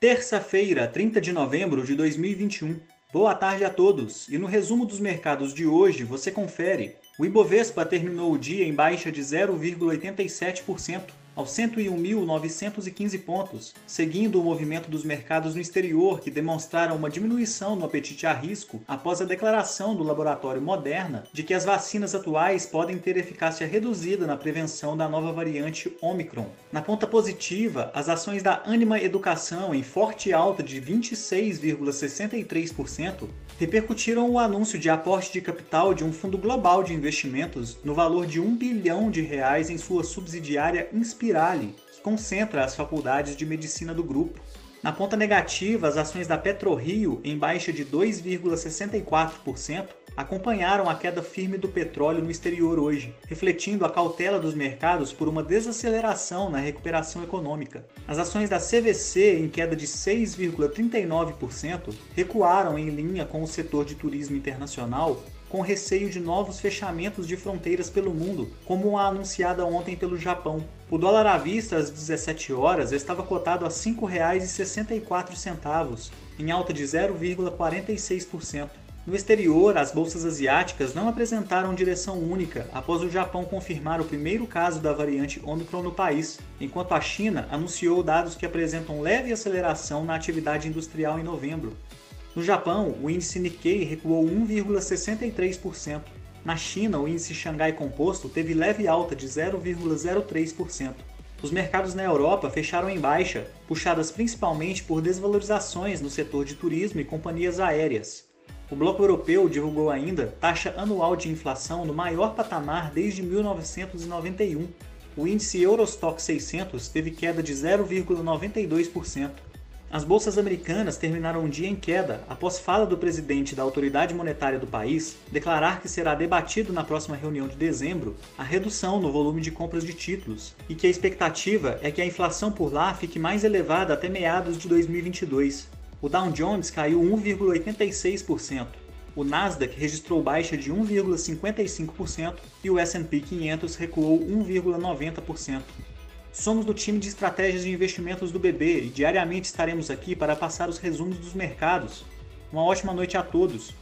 Terça-feira, 30 de novembro de 2021. Boa tarde a todos. E no resumo dos mercados de hoje, você confere. O Ibovespa terminou o dia em baixa de 0,87%, aos 101.915 pontos, seguindo o movimento dos mercados no exterior que demonstraram uma diminuição no apetite a risco após a declaração do laboratório Moderna de que as vacinas atuais podem ter eficácia reduzida na prevenção da nova variante Omicron. Na ponta positiva, as ações da Anima Educação em forte alta de 26,63% repercutiram o anúncio de aporte de capital de um fundo global de investimentos no valor de 1 bilhão de reais em sua subsidiária Inspirali, que concentra as faculdades de medicina do grupo. Na ponta negativa, as ações da PetroRio, em baixa de 2,64%, acompanharam a queda firme do petróleo no exterior hoje, refletindo a cautela dos mercados por uma desaceleração na recuperação econômica. As ações da CVC, em queda de 6,39%, recuaram em linha com o setor de turismo internacional, com receio de novos fechamentos de fronteiras pelo mundo, como a anunciada ontem pelo Japão. O dólar à vista às 17 horas estava cotado a R$ 5,64, em alta de 0,46%. No exterior, as bolsas asiáticas não apresentaram direção única após o Japão confirmar o primeiro caso da variante Omicron no país, enquanto a China anunciou dados que apresentam leve aceleração na atividade industrial em novembro. No Japão, o índice Nikkei recuou 1,63%. Na China, o índice Xangai Composto teve leve alta de 0,03%. Os mercados na Europa fecharam em baixa, puxadas principalmente por desvalorizações no setor de turismo e companhias aéreas. O Bloco Europeu divulgou ainda taxa anual de inflação no maior patamar desde 1991. O índice Eurostock 600 teve queda de 0,92%. As bolsas americanas terminaram o dia em queda após fala do presidente da autoridade monetária do país declarar que será debatido na próxima reunião de dezembro a redução no volume de compras de títulos e que a expectativa é que a inflação por lá fique mais elevada até meados de 2022. O Dow Jones caiu 1,86%, o Nasdaq registrou baixa de 1,55% e o S&P 500 recuou 1,90%. Somos do time de estratégias de investimentos do BB e diariamente estaremos aqui para passar os resumos dos mercados. Uma ótima noite a todos!